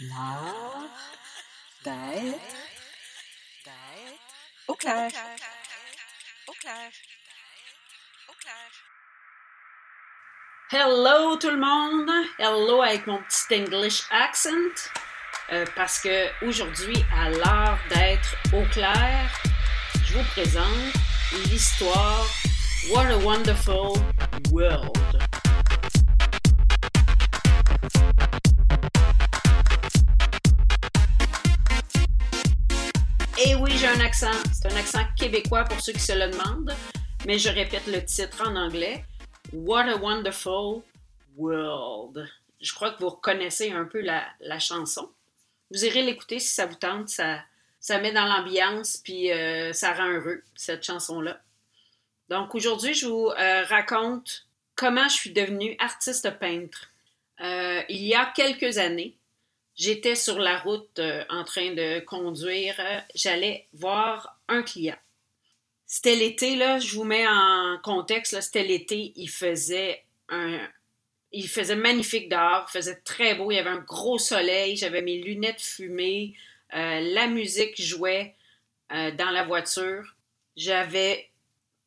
L'art d'être au clair. Au clair. Au clair. Hello tout le monde! Hello avec mon petit English accent. Euh, parce que aujourd'hui, à l'heure d'être au clair, je vous présente l'histoire What a Wonderful World. Accent. C'est un accent québécois pour ceux qui se le demandent, mais je répète le titre en anglais. What a Wonderful World. Je crois que vous reconnaissez un peu la, la chanson. Vous irez l'écouter si ça vous tente. Ça, ça met dans l'ambiance, puis euh, ça rend heureux, cette chanson-là. Donc aujourd'hui, je vous euh, raconte comment je suis devenue artiste peintre. Euh, il y a quelques années, j'étais sur la route en train de conduire. J'allais voir un client. C'était l'été, là, je vous mets en contexte, c'était l'été, il faisait un, il faisait magnifique dehors, il faisait très beau, il y avait un gros soleil, j'avais mes lunettes fumées, euh, la musique jouait euh, dans la voiture. J'avais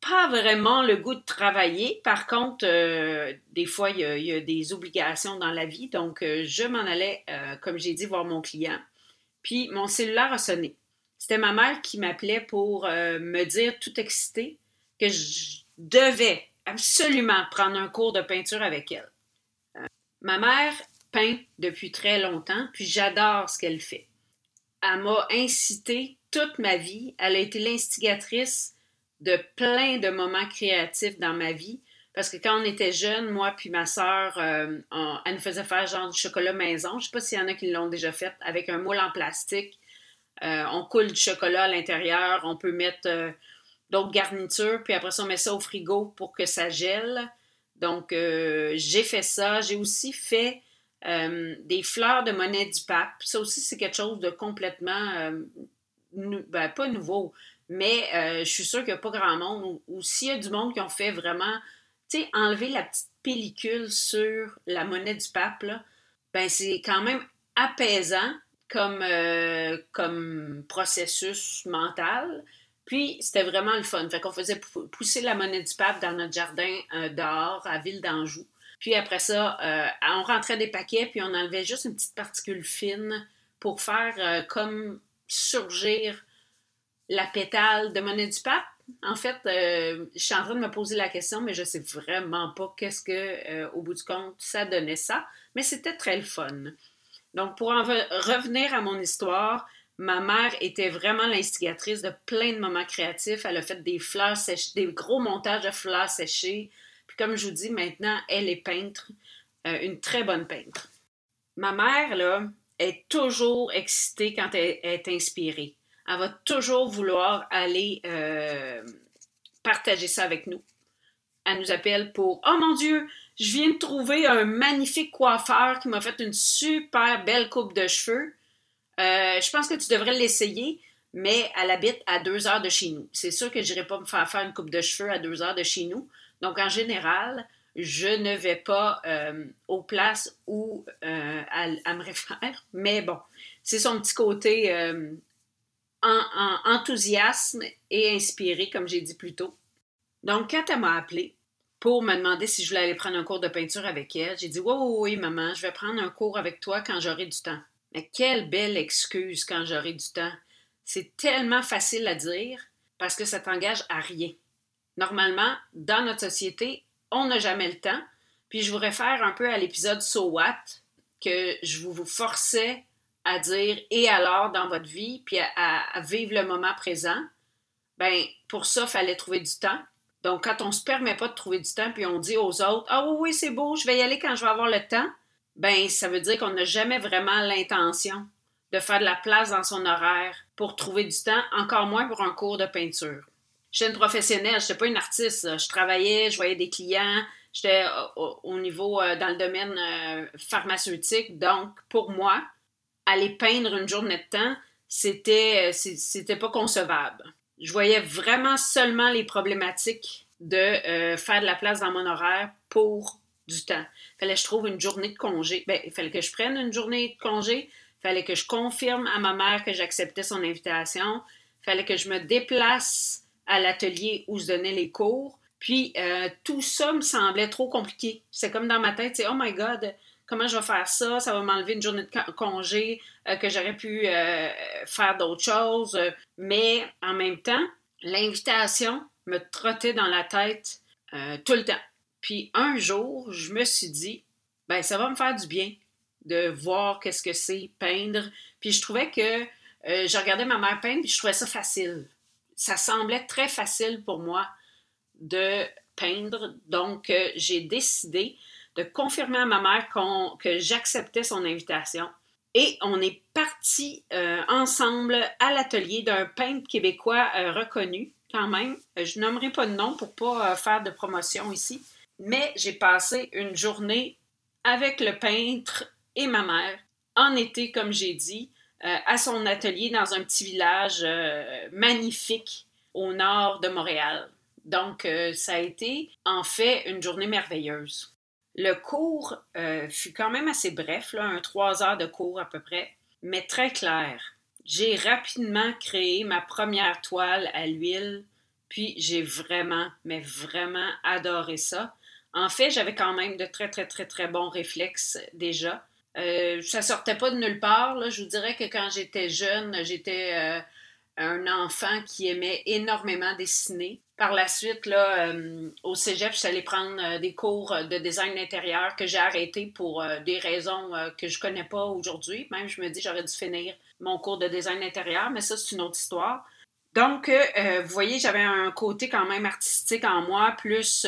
pas vraiment le goût de travailler. Par contre, euh, des fois, il y, a, des obligations dans la vie. Donc, je m'en allais, comme j'ai dit, voir mon client. Puis, mon cellulaire a sonné. C'était ma mère qui m'appelait pour me dire, tout excitée, que je devais absolument prendre un cours de peinture avec elle. ma mère peint depuis très longtemps, puis j'adore ce qu'elle fait elle m'a incité toute ma vie. Elle a été l'instigatrice de plein de moments créatifs dans ma vie. Parce que quand on était jeunes, moi puis ma sœur, euh, elle nous faisait faire genre du chocolat maison. Je sais pas s'il y en a qui l'ont déjà fait avec un moule en plastique. Euh, on coule du chocolat à l'intérieur. On peut mettre euh, d'autres garnitures. Puis après ça, on met ça au frigo pour que ça gèle. Donc, j'ai fait ça. J'ai aussi fait euh, des fleurs de monnaie du pape. Ça aussi, c'est quelque chose de complètement, euh, ben, pas nouveau, mais euh, je suis sûre qu'il n'y a pas grand monde, ou, s'il y a du monde qui ont fait vraiment, tu sais, enlever la petite pellicule sur la monnaie du pape, là, ben c'est quand même apaisant comme, comme processus mental. Puis, c'était vraiment le fun. Fait qu'on faisait pousser la monnaie du pape dans notre jardin dehors, à Ville d'Anjou. Puis après ça, euh, on rentrait des paquets, puis on enlevait juste une petite particule fine pour faire euh, comme surgir la pétale de monnaie du pape. En fait, euh, je suis en train de me poser la question, mais je sais vraiment pas qu'est-ce que, au bout du compte, ça donnait ça. Mais c'était très le fun. Donc, pour en revenir à mon histoire, ma mère était vraiment l'instigatrice de plein de moments créatifs. Elle a fait des fleurs séchées, des gros montages de fleurs séchées comme je vous dis, maintenant, elle est peintre, euh, une très bonne peintre. Ma mère, là, est toujours excitée quand elle, est inspirée. Elle va toujours vouloir aller euh, partager ça avec nous. Elle nous appelle pour Oh mon Dieu, je viens de trouver un magnifique coiffeur qui m'a fait une super belle coupe de cheveux. Euh, je pense que tu devrais l'essayer, mais elle habite à deux heures de chez nous. C'est sûr que je n'irai pas me faire faire une coupe de cheveux à deux heures de chez nous. Donc, en général, je ne vais pas euh, aux places où euh, elle, me réfère. Mais bon, c'est son petit côté euh, en, enthousiasme et inspiré, comme j'ai dit plus tôt. Donc, quand elle m'a appelé pour me demander si je voulais aller prendre un cours de peinture avec elle, j'ai dit Oui, oui, oui, maman, je vais prendre un cours avec toi quand j'aurai du temps. Mais quelle belle excuse quand j'aurai du temps. C'est tellement facile à dire parce que ça t'engage à rien. Normalement, dans notre société, on n'a jamais le temps. Puis je vous réfère un peu à l'épisode So What, que je vous forçais à dire et alors dans votre vie, puis à, vivre le moment présent. Ben pour ça, il fallait trouver du temps. Donc, quand on ne se permet pas de trouver du temps, puis on dit aux autres Ah oui, oui, c'est beau, je vais y aller quand je vais avoir le temps, ben ça veut dire qu'on n'a jamais vraiment l'intention de faire de la place dans son horaire pour trouver du temps, encore moins pour un cours de peinture j'étais une professionnelle, je n'étais pas une artiste. Je travaillais, je voyais des clients, j'étais au, niveau euh, dans le domaine euh, pharmaceutique. Donc, pour moi, aller peindre une journée de temps, c'était, c'était pas concevable. Je voyais vraiment seulement les problématiques de euh, faire de la place dans mon horaire pour du temps. Fallait que je trouve une journée de congé. Ben, il fallait que je prenne une journée de congé. Fallait que je confirme à ma mère que j'acceptais son invitation. Fallait que je me déplace à l'atelier où je donnais les cours. Puis euh, tout ça me semblait trop compliqué. C'est comme dans ma tête, c'est oh my god, comment je vais faire ça? Ça va m'enlever une journée de congé euh, que j'aurais pu euh, faire d'autres choses. Mais en même temps, l'invitation me trottait dans la tête tout le temps. Puis un jour, je me suis dit, ben ça va me faire du bien de voir qu'est-ce que c'est peindre. Puis je trouvais que je regardais ma mère peindre, puis je trouvais ça facile. Ça semblait très facile pour moi de peindre. Donc, euh, j'ai décidé de confirmer à ma mère que j'acceptais son invitation. Et on est parti euh, ensemble à l'atelier d'un peintre québécois euh, reconnu, quand même. Je nommerai pas de nom pour pas faire de promotion ici. Mais j'ai passé une journée avec le peintre et ma mère, en été, comme j'ai dit, à son atelier dans un petit village magnifique au nord de Montréal. Donc, euh, ça a été en fait une journée merveilleuse. Le cours euh, fut quand même assez bref, là, un trois heures de cours à peu près, mais très clair. J'ai rapidement créé ma première toile à l'huile, puis j'ai vraiment, mais vraiment adoré ça. En fait, j'avais quand même de très, très, très, très bons réflexes déjà. Euh, ça sortait pas de nulle part. Je vous dirais que quand j'étais jeune, j'étais un enfant qui aimait énormément dessiner. Par la suite, euh, au cégep, je suis allée prendre euh, des cours de design intérieur que j'ai arrêté pour euh, des raisons que je connais pas aujourd'hui. Même, je me dis, j'aurais dû finir mon cours de design intérieur, mais ça, c'est une autre histoire. Donc, vous voyez, j'avais un côté quand même artistique en moi, plus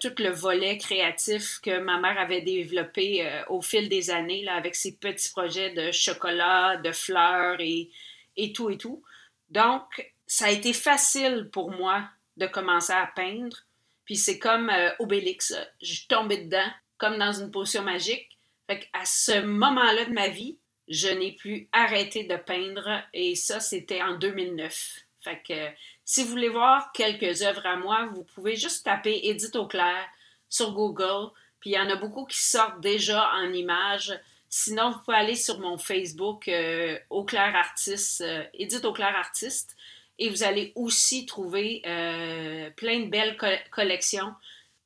tout le volet créatif que ma mère avait développé au fil des années, là, avec ses petits projets de chocolat, de fleurs et, et tout et tout. Donc, ça a été facile pour moi de commencer à peindre. Puis c'est comme euh, Obélix, je suis tombée dedans, comme dans une potion magique. Fait à ce moment-là de ma vie, je n'ai plus arrêté de peindre et ça, c'était en 2009. Fait que si vous voulez voir quelques œuvres à moi, vous pouvez juste taper Edith Auclair sur Google. Puis il y en a beaucoup qui sortent déjà en images. Sinon, vous pouvez aller sur mon Facebook euh, Auclair Artiste, euh, Edith Auclair Artiste, et vous allez aussi trouver euh, plein de belles collections.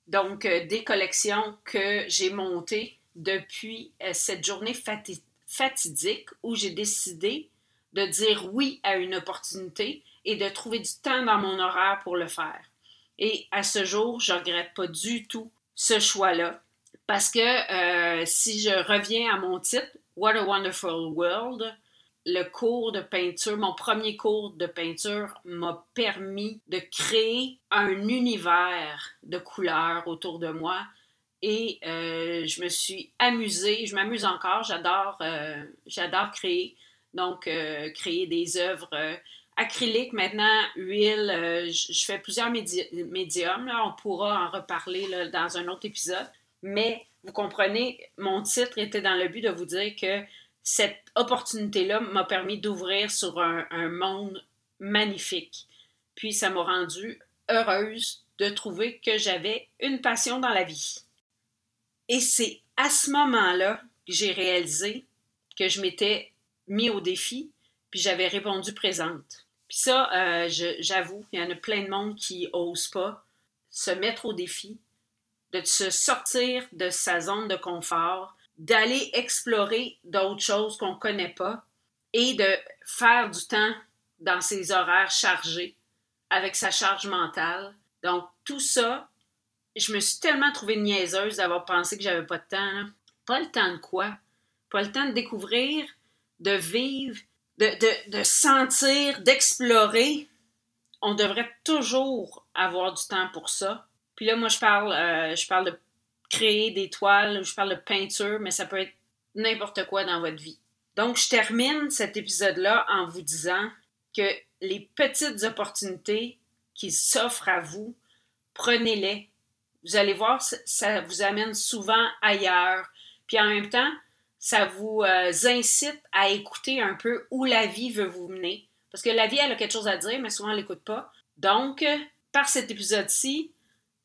Donc, euh, des collections que j'ai montées depuis cette journée fatidique où j'ai décidé de dire oui à une opportunité et de trouver du temps dans mon horaire pour le faire. Et à ce jour, je ne regrette pas du tout ce choix-là. Parce que euh, si je reviens à mon titre, What a Wonderful World, le cours de peinture, mon premier cours de peinture m'a permis de créer un univers de couleurs autour de moi et euh, je me suis amusée, je m'amuse encore, j'adore euh, j'adore créer. Donc, créer des œuvres acryliques, maintenant, huile, je fais plusieurs médiums, on pourra en reparler dans un autre épisode. Mais vous comprenez, mon titre était dans le but de vous dire que cette opportunité-là m'a permis d'ouvrir sur un, monde magnifique. Puis ça m'a rendue heureuse de trouver que j'avais une passion dans la vie. Et c'est à ce moment-là que j'ai réalisé que je m'étais mis au défi, puis j'avais répondu présente. Puis ça, euh, j'avoue, il y en a plein de monde qui n'osent pas se mettre au défi, de se sortir de sa zone de confort, d'aller explorer d'autres choses qu'on ne connaît pas et de faire du temps dans ses horaires chargés avec sa charge mentale. Donc, tout ça, je me suis tellement trouvée niaiseuse d'avoir pensé que j'avais pas de temps. Pas le temps de quoi? Pas le temps de découvrir, de vivre, de, de, sentir, d'explorer. On devrait toujours avoir du temps pour ça. Puis là, moi, je parle, euh, je parle de créer des toiles, je parle de peinture, mais ça peut être n'importe quoi dans votre vie. Donc, je termine cet épisode-là en vous disant que les petites opportunités qui s'offrent à vous, prenez-les. Vous allez voir, ça vous amène souvent ailleurs. Puis en même temps, ça vous euh, incite à écouter un peu où la vie veut vous mener. Parce que la vie, elle a quelque chose à dire, mais souvent, elle l'écoute pas. Donc, par cet épisode-ci,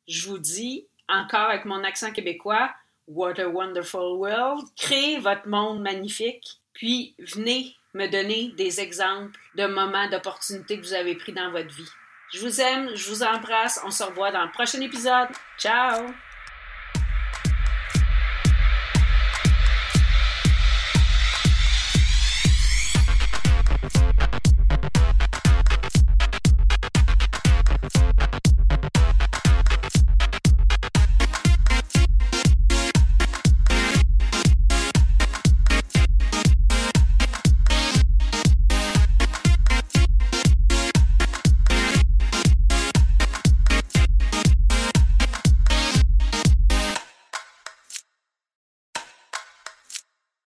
je vous dis, encore avec mon accent québécois, What a Wonderful World, créez votre monde magnifique, puis venez me donner des exemples de moments d'opportunités que vous avez pris dans votre vie. Je vous aime, je vous embrasse, on se revoit dans le prochain épisode. Ciao!